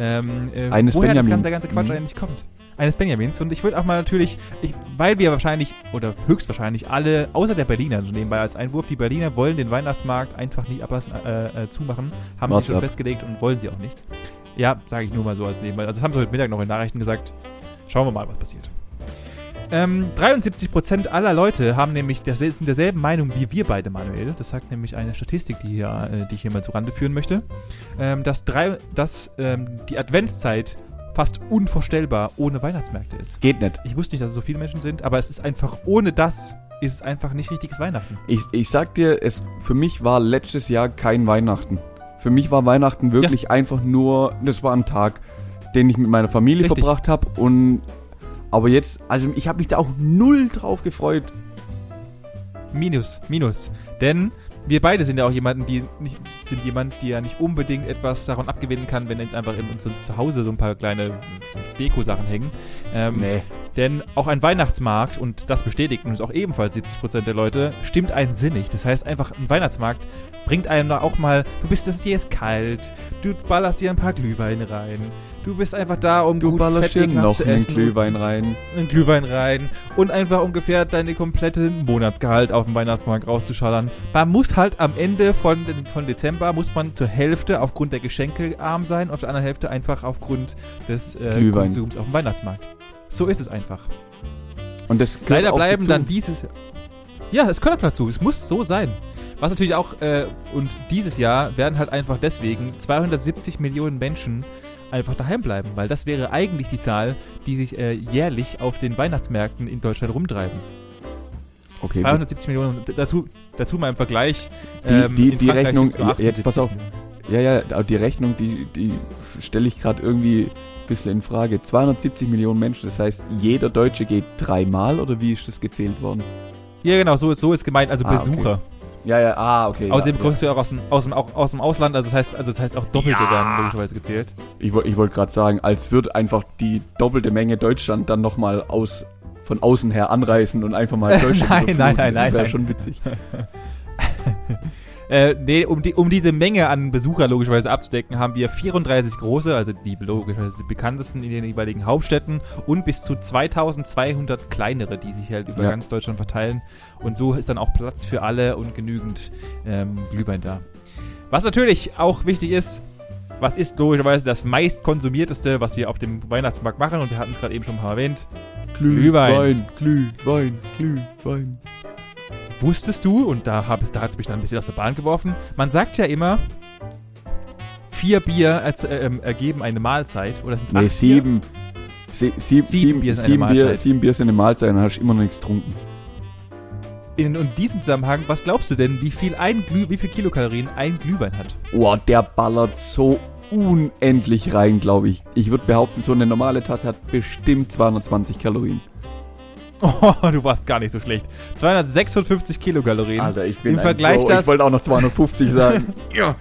ähm, äh, Eines woher Benjamins. der ganze Quatsch mhm. eigentlich kommt. Eines Benjamins. Und ich würde auch mal natürlich, ich, weil wir wahrscheinlich oder höchstwahrscheinlich alle, außer der Berliner, nebenbei als Einwurf, die Berliner wollen den Weihnachtsmarkt einfach nicht ablassen, äh, äh, zumachen, haben sie schon ab. festgelegt und wollen sie auch nicht. Ja, sage ich nur mal so als nebenbei. Also das haben sie heute Mittag noch in Nachrichten gesagt. Schauen wir mal, was passiert. Ähm, 73% aller Leute haben nämlich der, sind derselben Meinung wie wir beide, Manuel. Das sagt nämlich eine Statistik, die, hier, äh, die ich hier mal zu Rande führen möchte. Ähm, dass drei, dass ähm, die Adventszeit fast unvorstellbar ohne Weihnachtsmärkte ist. Geht nicht. Ich wusste nicht, dass es so viele Menschen sind, aber es ist einfach, ohne das ist es einfach nicht richtiges Weihnachten. Ich, ich sag dir, es, für mich war letztes Jahr kein Weihnachten. Für mich war Weihnachten wirklich ja. einfach nur, das war ein Tag, den ich mit meiner Familie Richtig. verbracht habe und aber jetzt, also ich habe mich da auch null drauf gefreut. Minus, minus. Denn wir beide sind ja auch jemanden, die nicht, sind jemand, die ja nicht unbedingt etwas davon abgewinnen kann, wenn jetzt einfach in unserem Zuhause so ein paar kleine Deko-Sachen hängen. Ähm, nee. Denn auch ein Weihnachtsmarkt, und das bestätigt uns auch ebenfalls 70% der Leute, stimmt einen sinnig. Das heißt einfach, ein Weihnachtsmarkt bringt einem da auch mal, du bist, es hier ist kalt, du ballerst dir ein paar Glühweine rein, Du bist einfach da, um du gut ballerst hier noch einen Glühwein rein. Einen Glühwein rein. Und einfach ungefähr deine komplette Monatsgehalt auf dem Weihnachtsmarkt rauszuschallern. Man muss halt am Ende von, von Dezember, muss man zur Hälfte aufgrund der Geschenke arm sein, auf der anderen Hälfte einfach aufgrund des äh, Konsums auf dem Weihnachtsmarkt. So ist es einfach. Und das Leider bleiben dann dieses... Ja, es gehört dazu. Es muss so sein. Was natürlich auch, äh, und dieses Jahr werden halt einfach deswegen 270 Millionen Menschen einfach daheim bleiben, weil das wäre eigentlich die Zahl, die sich äh, jährlich auf den Weihnachtsmärkten in Deutschland rumtreiben. Okay, 270 gut. Millionen. Dazu, dazu mal im Vergleich. Ähm, die, die, die Rechnung, jetzt pass auf. Ja, ja, die Rechnung, die, die stelle ich gerade irgendwie ein bisschen in Frage. 270 Millionen Menschen, das heißt, jeder Deutsche geht dreimal oder wie ist das gezählt worden? Ja, genau, so ist, so ist gemeint, also ah, Besucher. Okay. Ja, ja, ah, okay. Außerdem ja, kommst ja. du ja auch aus dem, aus, dem, auch aus dem Ausland, also das heißt, also das heißt auch Doppelte ja. werden logischerweise gezählt. Ich, ich wollte gerade sagen, als wird einfach die doppelte Menge Deutschland dann nochmal aus, von außen her anreißen und einfach mal Deutschland nein, nein, nein, nein, Das wäre schon witzig. Äh, nee, um, die, um diese Menge an Besucher logischerweise abzudecken, haben wir 34 große, also die logischerweise die bekanntesten in den jeweiligen Hauptstädten und bis zu 2200 kleinere, die sich halt über ja. ganz Deutschland verteilen. Und so ist dann auch Platz für alle und genügend ähm, Glühwein da. Was natürlich auch wichtig ist, was ist logischerweise das meist konsumierteste, was wir auf dem Weihnachtsmarkt machen? Und wir hatten es gerade eben schon mal erwähnt. Glühwein, Glühwein, Glühwein. Glühwein. Wusstest du, und da, da hat es mich dann ein bisschen aus der Bahn geworfen, man sagt ja immer, vier Bier äh, ähm, ergeben eine Mahlzeit. Oder sind es nee, sieben. Sie, sieb, sieben, Bier sind sieben eine Mahlzeit. Bier, sieben Bier sind eine Mahlzeit, dann hast du immer noch nichts getrunken. In, in, diesem Zusammenhang, was glaubst du denn, wie viel, ein Glüh, wie viel Kilokalorien ein Glühwein hat? Boah, der ballert so unendlich rein, glaube ich. Ich würde behaupten, so eine normale Tasse hat bestimmt 220 Kalorien. Oh, du warst gar nicht so schlecht. 256 Kilokalorien. Alter, ich bin Im Vergleich Pro. Ich wollte auch noch 250 sagen. Ja.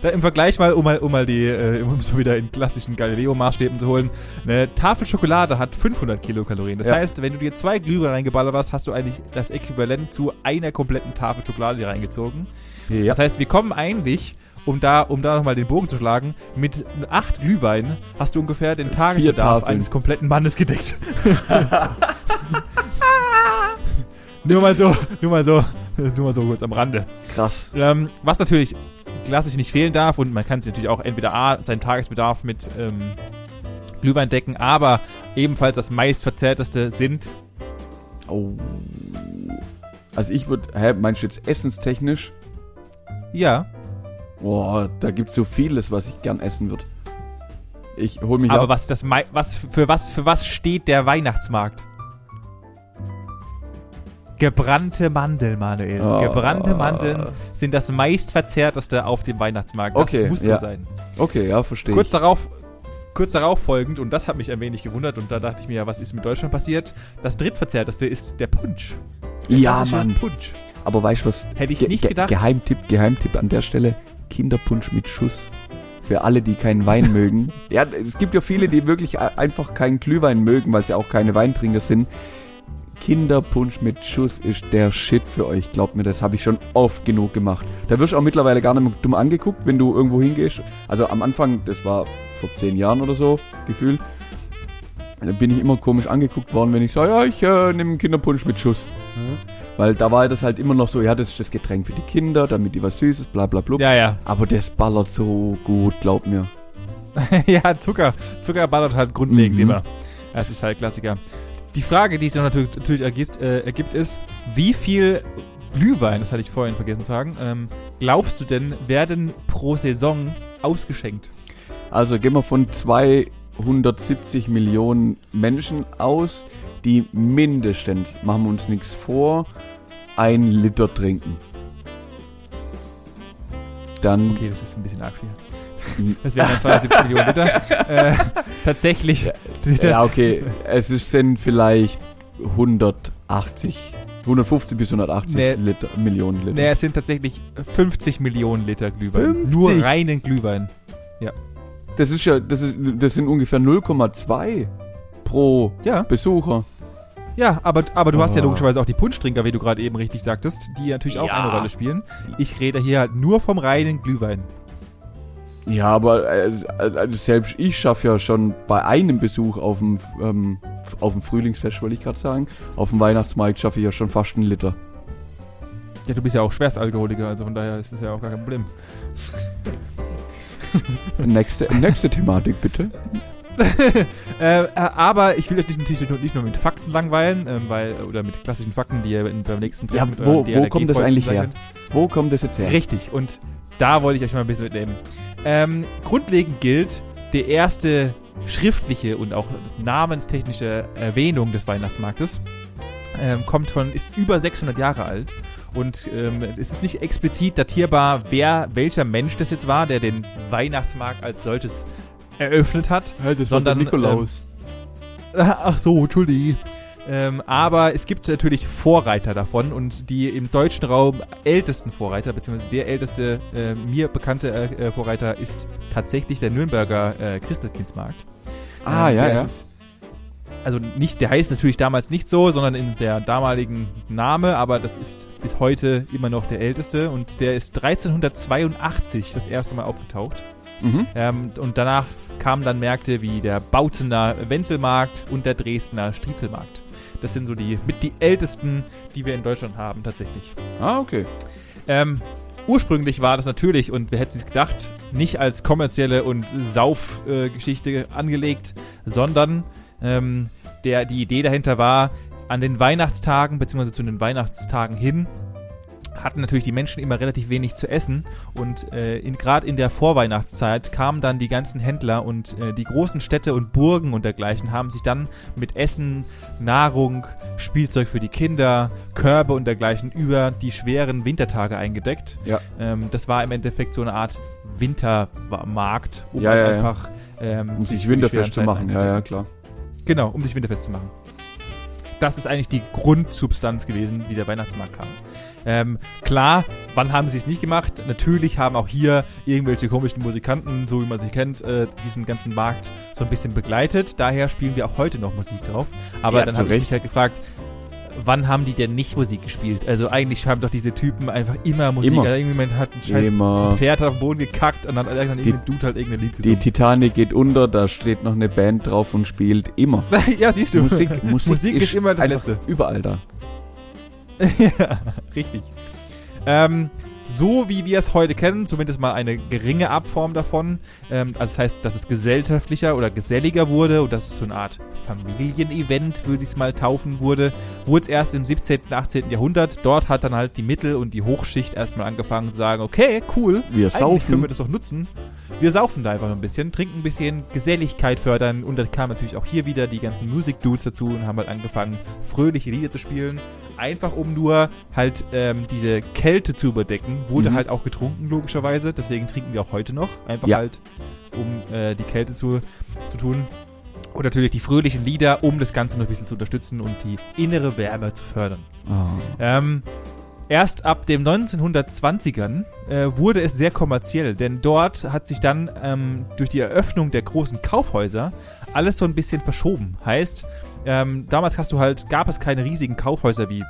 da Im Vergleich mal, um mal, um mal die, äh, um es wieder in klassischen Galileo-Maßstäben zu holen, eine Tafel Schokolade hat 500 Kilokalorien. Das Ja. heißt, wenn du dir zwei Glühwein reingeballert hast, hast du eigentlich das Äquivalent zu einer kompletten Tafel Schokolade reingezogen. ja. Das heißt, wir kommen eigentlich, um da, um da nochmal den Bogen zu schlagen, mit acht Glühwein hast du ungefähr den Tagesbedarf eines kompletten Mannes gedeckt. nur mal so, nur mal so, nur mal so kurz am Rande. Krass. Ähm, was natürlich klassisch nicht fehlen darf und man kann sich natürlich auch entweder A, seinen Tagesbedarf mit ähm, Glühwein decken, aber ebenfalls das meistverzehrteste sind Oh. Also ich würde, hä, meinst du jetzt essenstechnisch? ja, Boah, da gibt's so vieles, was ich gern essen würde. Ich hol mich aber ab. was das was für was für was steht der Weihnachtsmarkt? Gebrannte Mandeln, Manuel. Oh. Gebrannte Mandeln sind das meistverzehrteste auf dem Weihnachtsmarkt. Das Okay, muss ja. so sein. Okay, ja, verstehe Kurz ich. darauf, kurz darauf folgend, und das hat mich ein wenig gewundert, und da dachte ich mir, ja, was ist mit Deutschland passiert? Das drittverzehrteste ist der Punsch. Der Ja, Mann. Punsch. Aber weißt du was? Hätte ich nicht ge- gedacht. Geheimtipp, Geheimtipp an der Stelle. Kinderpunsch mit Schuss. Für alle, die keinen Wein mögen. Ja, es gibt ja viele, die wirklich einfach keinen Glühwein mögen, weil sie auch keine Weintrinker sind. Kinderpunsch mit Schuss ist der Shit für euch. Glaubt mir, das habe ich schon oft genug gemacht. Da wirst du auch mittlerweile gar nicht mehr dumm angeguckt, wenn du irgendwo hingehst. Also am Anfang, das war vor zehn Jahren oder so, gefühlt. Da bin ich immer komisch angeguckt worden, wenn ich sage, ja, ich äh, nehme einen Kinderpunsch mit Schuss. Weil da war das halt immer noch so, ja, das ist das Getränk für die Kinder, damit die was Süßes, bla bla bla. Ja, ja. Aber das ballert so gut, glaub mir. ja, Zucker. Zucker ballert halt grundlegend Mhm. immer. Das ist halt Klassiker. Die Frage, die sich dann natürlich, natürlich ergibt, äh, ergibt, ist, wie viel Glühwein, das hatte ich vorhin vergessen zu fragen, ähm, glaubst du denn, werden pro Saison ausgeschenkt? Also gehen wir von 270 Millionen Menschen aus, die mindestens, machen wir uns nichts vor, ein Liter trinken. Dann Okay, das ist ein bisschen arg viel. Das wären dann 270 Millionen Liter. Äh, tatsächlich. Ja, okay. Es sind vielleicht 180, 150 bis 180 Nee. Liter, Millionen Liter. Nee, es sind tatsächlich 50 Millionen Liter Glühwein. 50? Nur reinen Glühwein. Das ist ja, das, ist, das sind ungefähr 0,2 pro Ja, Besucher. Ja, aber, aber du hast ja Oh. logischerweise auch die Punschtrinker, wie du gerade eben richtig sagtest, die natürlich auch Ja. eine Rolle spielen. Ich rede hier halt nur vom reinen Glühwein. Ja, aber äh, äh, selbst ich schaffe ja schon bei einem Besuch auf dem, ähm, auf dem Frühlingsfest, wollte ich gerade sagen, auf dem Weihnachtsmarkt schaffe ich ja schon fast einen Liter. Ja, du bist ja auch Schwerstalkoholiker, also von daher ist das ja auch gar kein Problem. Nächste, nächste Thematik bitte. äh, äh, aber ich will euch natürlich nicht- nicht nur mit Fakten langweilen, ähm, weil, oder mit klassischen Fakten, die ihr in, beim nächsten Ja, mit wo- wo kommt das eigentlich her? Wo kommt das jetzt her? Richtig, und da wollte ich euch mal ein bisschen mitnehmen. Ähm, grundlegend gilt, der erste schriftliche und auch namenstechnische Erwähnung des Weihnachtsmarktes ähm, kommt von, ist über 600 Jahre alt. Und ähm, es ist nicht explizit datierbar, wer, welcher Mensch das jetzt war, der den Weihnachtsmarkt als solches eröffnet hat. Hey, das Sondern, Ach so, Entschuldigung. Ähm, aber es gibt natürlich Vorreiter davon und die im deutschen Raum ältesten Vorreiter, beziehungsweise der älteste äh, mir bekannte äh, äh, Vorreiter ist tatsächlich der Nürnberger äh, Christelkindsmarkt. ah, Ähm, ja, ja. ist- also nicht, der heißt natürlich damals nicht so, sondern in der damaligen Name, aber das ist bis heute immer noch der älteste und der ist 1382 das erste Mal aufgetaucht. Mhm. Ähm, und danach kamen dann Märkte wie der Bautener Wenzelmarkt und der Dresdner Striezelmarkt. Das sind so die mit die ältesten, die wir in Deutschland haben tatsächlich. Ah, okay. Ähm, ursprünglich war das natürlich, und wer hätte es gedacht, nicht als kommerzielle und Saufgeschichte äh, angelegt, sondern ähm, der, die Idee dahinter war, an den Weihnachtstagen, beziehungsweise zu den Weihnachtstagen hin, hatten natürlich die Menschen immer relativ wenig zu essen und äh, in, gerade in der Vorweihnachtszeit kamen dann die ganzen Händler und äh, die großen Städte und Burgen und dergleichen haben sich dann mit Essen, Nahrung, Spielzeug für die Kinder, Körbe und dergleichen über die schweren Wintertage eingedeckt. Ja. Ähm, das war im Endeffekt so eine Art Wintermarkt, um Ja, ja, einfach ähm, Um sich die winterfest zu machen. Ja, ja, klar. Genau, um sich winterfest zu machen. das ist eigentlich die Grundsubstanz gewesen, wie der Weihnachtsmarkt kam. Ähm, klar, wann haben sie es nicht gemacht? Natürlich haben auch hier irgendwelche komischen Musikanten, so wie man sie kennt, äh, diesen ganzen Markt so ein bisschen begleitet. Daher spielen wir auch heute noch Musik drauf. Aber Ja, dann habe ich mich halt gefragt, wann haben die denn nicht Musik gespielt? Also eigentlich haben doch diese Typen einfach immer Musik. Immer. Also irgendjemand hat ein scheiß Immer. Pferd auf den Boden gekackt und dann hat irgendein Die- Dude halt irgendein Lied Die gesungen. Titanic geht unter, da steht noch eine Band drauf und spielt immer. ja, siehst du. Musik, Musik, Musik ist immer das Letzte. Überall da. ja, richtig. Ähm, so wie wir es heute kennen, zumindest mal eine geringe Abform davon. Ähm, also das heißt, dass es gesellschaftlicher oder geselliger wurde und dass es so eine Art Familienevent, würde ich es mal taufen wurde, wurde es erst im 17., 18. Jahrhundert. Dort hat dann halt die Mittel- und die Hochschicht erstmal angefangen zu sagen, okay, cool, Wir eigentlich können saufen. wir das doch nutzen. Wir saufen da einfach ein bisschen, trinken ein bisschen, Geselligkeit fördern und dann kamen natürlich auch hier wieder die ganzen Music-Dudes dazu und haben halt angefangen, fröhliche Lieder zu spielen. Einfach um nur halt ähm, diese Kälte zu überdecken. Wurde Mhm. halt auch getrunken, logischerweise. Deswegen trinken wir auch heute noch. Einfach Ja. halt, um äh, die Kälte zu, zu tun. Und natürlich die fröhlichen Lieder, um das Ganze noch ein bisschen zu unterstützen und die innere Wärme zu fördern. Ah. Ähm, erst ab den 1920ern äh, wurde es sehr kommerziell, denn dort hat sich dann ähm, durch die Eröffnung der großen Kaufhäuser alles so ein bisschen verschoben. Heißt, ähm, damals hast du halt, gab es keine riesigen Kaufhäuser wie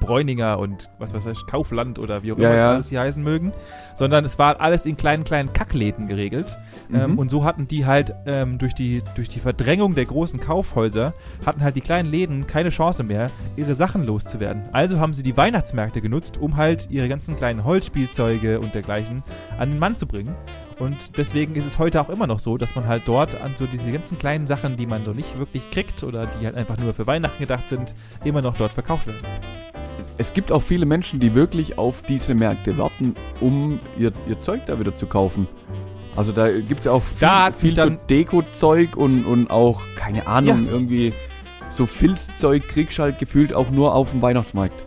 Bräuninger und was weiß ich, Kaufland oder wie auch Ja, immer es ja. alles hier heißen mögen, sondern es war alles in kleinen, kleinen Kackläden geregelt. Ähm, Mhm. und so hatten die halt ähm, durch, die, durch die Verdrängung der großen Kaufhäuser, hatten halt die kleinen Läden keine Chance mehr, ihre Sachen loszuwerden. Also haben sie die Weihnachtsmärkte genutzt, um halt ihre ganzen kleinen Holzspielzeuge und dergleichen an den Mann zu bringen. Und deswegen ist es heute auch immer noch so, dass man halt dort an so diese ganzen kleinen Sachen, die man so nicht wirklich kriegt oder die halt einfach nur für Weihnachten gedacht sind, immer noch dort verkauft werden. Es gibt auch viele Menschen, die wirklich auf diese Märkte warten, um ihr, ihr Zeug da wieder zu kaufen. Also da gibt es ja auch viel, viel so Deko-Zeug und, und auch, keine Ahnung, irgendwie so Filzzeug kriegst halt gefühlt auch nur auf dem Weihnachtsmarkt.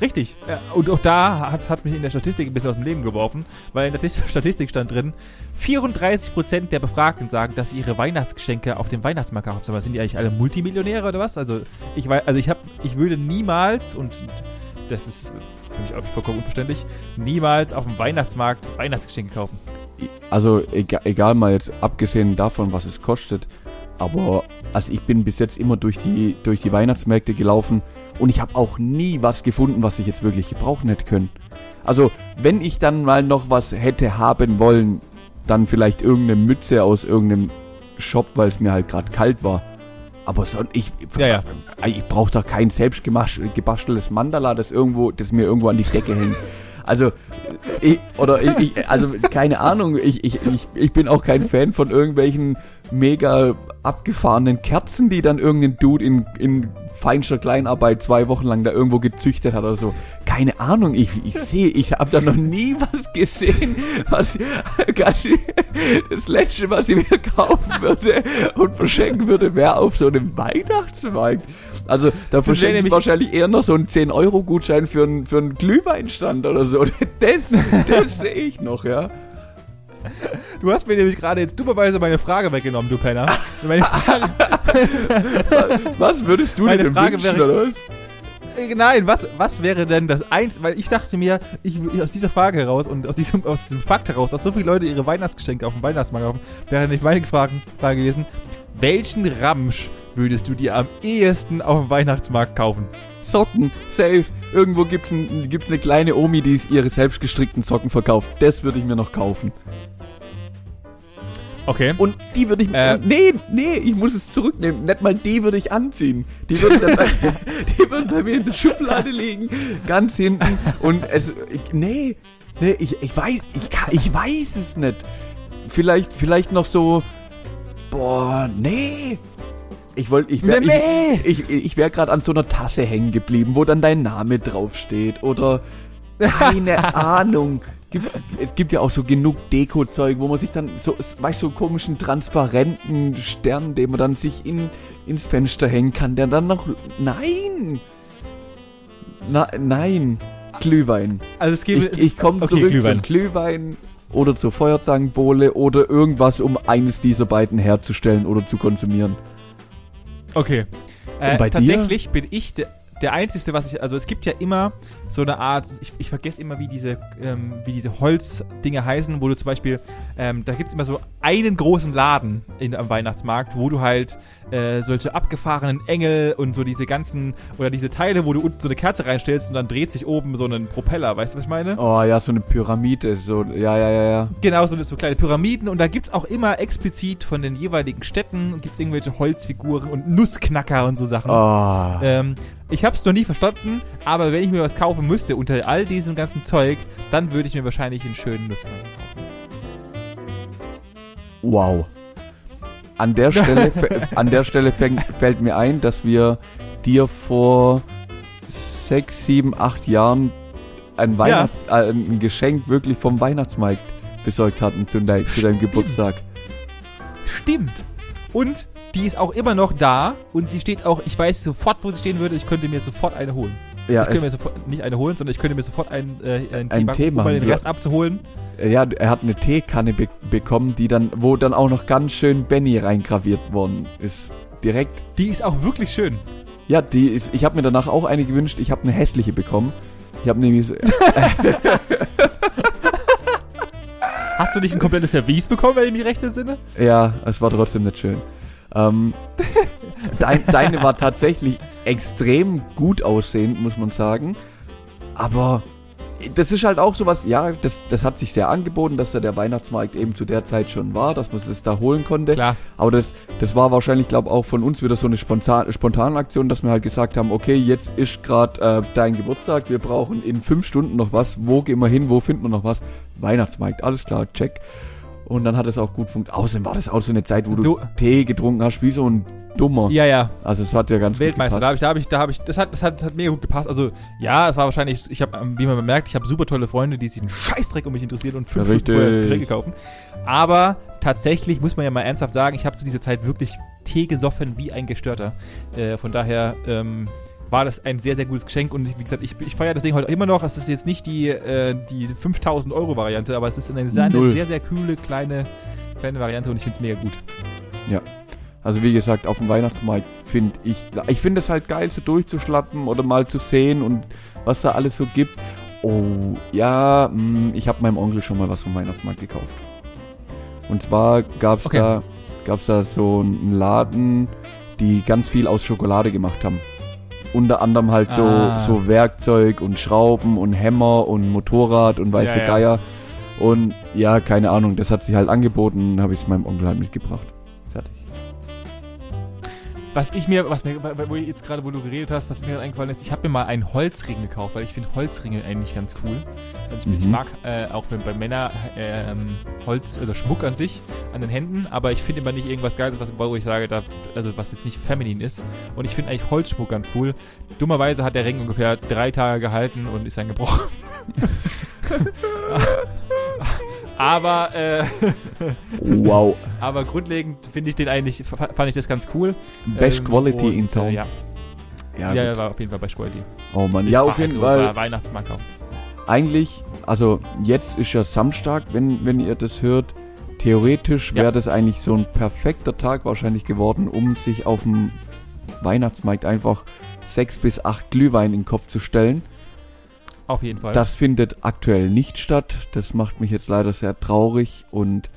Richtig. Ja, und auch da hat, hat mich in der Statistik ein bisschen aus dem Leben geworfen, weil in der Tis- Statistik stand drin, 34% der Befragten sagen, dass sie ihre Weihnachtsgeschenke auf dem Weihnachtsmarkt kaufen. Sind die eigentlich alle Multimillionäre oder was? Also ich weiß, also ich habe, ich würde niemals, und das ist für mich auch vollkommen unverständlich, niemals auf dem Weihnachtsmarkt Weihnachtsgeschenke kaufen. Also egal, egal mal jetzt abgesehen davon, was es kostet, aber also ich bin bis jetzt immer durch die, durch die Weihnachtsmärkte gelaufen und ich habe auch nie was gefunden, was ich jetzt wirklich gebrauchen hätte können. Also wenn ich dann mal noch was hätte haben wollen, dann vielleicht irgendeine Mütze aus irgendeinem Shop, weil es mir halt gerade kalt war. Aber so, ich, Ja, ja. ich brauche doch kein selbst gemasch- gebasteltes Mandala, das irgendwo, das mir irgendwo an die Decke hängt. Also, ich, oder ich, ich, also keine Ahnung, ich, ich, ich, ich bin auch kein Fan von irgendwelchen mega abgefahrenen Kerzen, die dann irgendein Dude in, in feinster Kleinarbeit zwei Wochen lang da irgendwo gezüchtet hat oder so. Keine Ahnung, ich, ich sehe, ich habe da noch nie was gesehen, was das letzte, was ich mir kaufen würde und verschenken würde, wäre auf so einem Weihnachtsmarkt. Also da verschenke ich wahrscheinlich eher noch so einen 10-Euro-Gutschein für einen, für einen Glühweinstand oder so. Das, das sehe ich noch, ja. Du hast mir nämlich gerade jetzt dummerweise meine Frage weggenommen, du Penner. Meine Frage, Was würdest du Meine denn Frage wünschen, wäre- oder was? Äh, Nein, was, was wäre denn das eins? Weil ich dachte mir, ich, aus dieser Frage heraus und aus diesem, aus diesem Fakt heraus, dass so viele Leute ihre Weihnachtsgeschenke auf dem Weihnachtsmarkt kaufen, wäre nicht meine Frage, Frage gewesen. Welchen Ramsch würdest du dir am ehesten auf dem Weihnachtsmarkt kaufen? Socken, safe. Irgendwo gibt's, ein, gibt's eine kleine Omi, die ihre selbstgestrickten Socken verkauft. Das würde ich mir noch kaufen. Okay. Und die würde ich. Äh. nee, nee, ich muss es zurücknehmen. Nicht mal die würde ich anziehen. Die würde dann bei, die würden bei mir in der Schublade liegen, ganz hinten. Und es. Ich, nee, nee, ich, ich weiß, ich, kann, ich weiß es nicht. Vielleicht, vielleicht noch so. Boah, nee. Ich wollte, ich wäre, Nee. ich, ich, ich wäre gerade an so einer Tasse hängen geblieben, wo dann dein Name draufsteht oder keine Ahnung. Gibt, es gibt ja auch so genug Deko-Zeug, wo man sich dann so, weißt du, so komischen transparenten Stern, den man dann sich in, ins Fenster hängen kann, der dann noch, nein! Na, nein, Glühwein. Also es gäbe. Ich, ich komme okay, zurück Glühwein. zum Glühwein oder zur Feuerzangenbowle oder irgendwas, um eines dieser beiden herzustellen oder zu konsumieren. Okay. Äh, Und bei dir? tatsächlich bin ich der, der Einzige, was ich, also es gibt ja immer so eine Art, ich, ich vergesse immer, wie diese, ähm, wie diese Holzdinge heißen, wo du zum Beispiel, ähm, da gibt es immer so einen großen Laden in, am Weihnachtsmarkt, wo du halt äh, solche abgefahrenen Engel und so diese ganzen, oder diese Teile, wo du unten so eine Kerze reinstellst und dann dreht sich oben so ein Propeller, weißt du, was ich meine? Oh ja, so eine Pyramide, so, ja, ja, ja, ja. Genau, so, so kleine Pyramiden und da gibt es auch immer explizit von den jeweiligen Städten, gibt es irgendwelche Holzfiguren und Nussknacker und so Sachen. Oh. Ähm, ich habe es noch nie verstanden, aber wenn ich mir was kaufen müsste unter all diesem ganzen Zeug, dann würde ich mir wahrscheinlich einen schönen Nussknacker kaufen. Wow. An der Stelle, an der Stelle fällt mir ein, dass wir dir vor sechs, sieben, acht Jahren ein, Weihnachts-, äh, ein Geschenk wirklich vom Weihnachtsmarkt besorgt hatten zu, dein, zu deinem. Geburtstag. Stimmt. Und die ist auch immer noch da und sie steht auch, ich weiß sofort, wo sie stehen würde, ich könnte mir sofort eine holen. Ja, ich könnte mir sofort, nicht eine holen, sondern ich könnte mir sofort einen, äh, einen Einen Tee machen, um den. Rest abzuholen. ja, er hat eine Teekanne be bekommen, die dann, wo dann auch noch ganz schön Benny reingraviert worden ist. Direkt. Die ist auch wirklich schön. Ja, die ist, ich habe mir danach auch eine gewünscht. Ich habe eine hässliche bekommen. Ich habe nämlich so, Hast du nicht ein komplettes Service bekommen, wenn ich mich recht entsinne? Ja, es war trotzdem nicht schön. Ähm, dein, deine war tatsächlich extrem gut aussehend, muss man sagen. Aber das ist halt auch sowas, ja, das, das hat sich sehr angeboten, dass da der Weihnachtsmarkt eben zu der Zeit schon war, dass man es da holen konnte. Klar. Aber das, das war wahrscheinlich, glaube auch von uns wieder so eine spontan, spontane Aktion, dass wir halt gesagt haben, okay, jetzt ist gerade äh, dein Geburtstag, wir brauchen in fünf Stunden noch was. Wo gehen wir hin? Wo finden wir noch was? Weihnachtsmarkt, alles klar, check. Und dann hat es auch gut funktioniert. Außerdem war das auch so eine Zeit, wo So- du Tee getrunken hast, wie so ein Dummer. Ja, ja. Also es hat ja ganz Weltmeister, da gut habe ich, da habe ich, da habe ich, das hat, das hat, das hat mega gut gepasst. Also ja, es war wahrscheinlich, ich habe, wie man merkt, ich habe super tolle Freunde, die sich einen Scheißdreck um mich interessieren und fünf. Geschenke kaufen. Aber tatsächlich muss man ja mal ernsthaft sagen, ich habe zu dieser Zeit wirklich Tee gesoffen wie ein Gestörter. Äh, von daher ähm, war das ein sehr, sehr gutes Geschenk und wie gesagt, ich, ich feiere das Ding heute immer noch. Es ist jetzt nicht die, äh, die 5000 Euro Variante, aber es ist eine sehr, eine sehr, sehr coole kleine, kleine Variante und ich finde es mega gut. Also wie gesagt, auf dem Weihnachtsmarkt finde ich, ich finde es halt geil, so durchzuschlappen oder mal zu sehen und was da alles so gibt. Oh, ja, mh, ich habe meinem Onkel schon mal was vom Weihnachtsmarkt gekauft. Und zwar gab's Okay. da, gab's da so einen Laden, die ganz viel aus Schokolade gemacht haben. Unter anderem halt so, Ah. so Werkzeug und Schrauben und Hämmer und Motorrad und weiße Ja, ja. Geier. Und ja, keine Ahnung, das hat sich halt angeboten, habe ich es meinem Onkel halt mitgebracht. Was ich mir, was mir, wo ich jetzt gerade, wo du geredet hast, was mir gerade eingefallen ist, ich habe mir mal einen Holzring gekauft, weil ich finde Holzringe eigentlich ganz cool. Also ich, ich Mhm. mag äh, auch wenn bei Männern ähm, Holz oder Schmuck an sich an den Händen, aber ich finde immer nicht irgendwas Geiles, was, wo ich sage, da, also was jetzt nicht feminin ist. Und ich finde eigentlich Holzschmuck ganz cool. Dummerweise hat der Ring ungefähr drei Tage gehalten und ist dann gebrochen. aber äh, Wow. aber grundlegend finde ich den eigentlich, fand ich das ganz cool. Best Ähm, Quality und, in Town. Äh, ja, Ja, ja, ja, war auf jeden Fall bei Quality. Oh Mann, Das ja, auf jeden halt so, Fall. war Weihnachtsmarkt. Eigentlich, also jetzt ist ja Samstag, wenn, wenn ihr das hört. Theoretisch wäre Ja. das eigentlich so ein perfekter Tag wahrscheinlich geworden, um sich auf dem Weihnachtsmarkt einfach sechs bis acht Glühwein in den Kopf zu stellen. Auf jeden Fall. Das findet aktuell nicht statt. Das macht mich jetzt leider sehr traurig und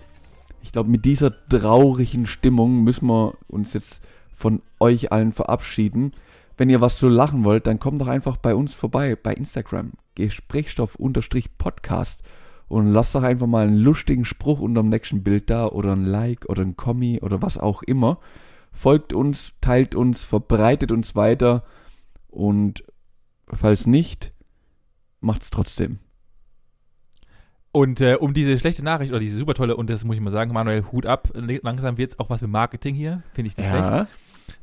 ich glaube, mit dieser traurigen Stimmung müssen wir uns jetzt von euch allen verabschieden. Wenn ihr was zu lachen wollt, dann kommt doch einfach bei uns vorbei bei Instagram. Gesprächsstoff-Podcast und lasst doch einfach mal einen lustigen Spruch unter dem nächsten Bild da oder ein Like oder ein Kommi oder was auch immer. Folgt uns, teilt uns, verbreitet uns weiter und falls nicht, macht's trotzdem. und äh, um diese schlechte Nachricht oder diese super tolle, und das muss ich mal sagen, Manuel, Hut ab, langsam wird es auch was mit Marketing hier, finde ich nicht schlecht.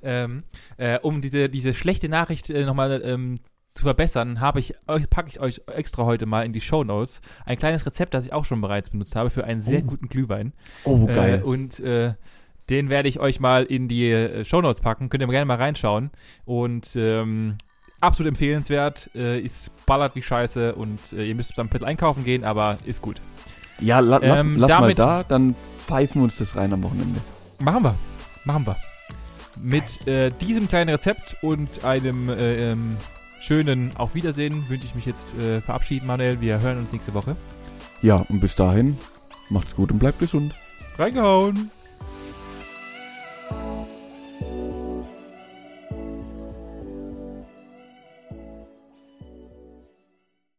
Ähm, äh, um diese, diese schlechte Nachricht äh, nochmal ähm, zu verbessern, habe ich, euch- packe ich euch extra heute mal in die Show Notes ein kleines Rezept, das ich auch schon bereits benutzt habe für einen sehr Oh. guten Glühwein. Oh, Äh, und äh, den werde ich euch mal in die äh, Shownotes packen. Könnt ihr gerne mal reinschauen. Und ähm, absolut empfehlenswert. Äh, ist ballert wie Scheiße und äh, ihr müsst dann Pet einkaufen gehen, aber ist gut. Ja, la ähm, lass, lass mal da, dann pfeifen wir uns das rein am Wochenende. Machen wir. Machen wir. Mit äh, diesem kleinen Rezept und einem äh, ähm, schönen Auf Wiedersehen wünsche ich mich jetzt äh, verabschieden, Manuel. Wir hören uns nächste Woche. Ja, und bis dahin macht's gut und bleibt gesund. Reingehauen.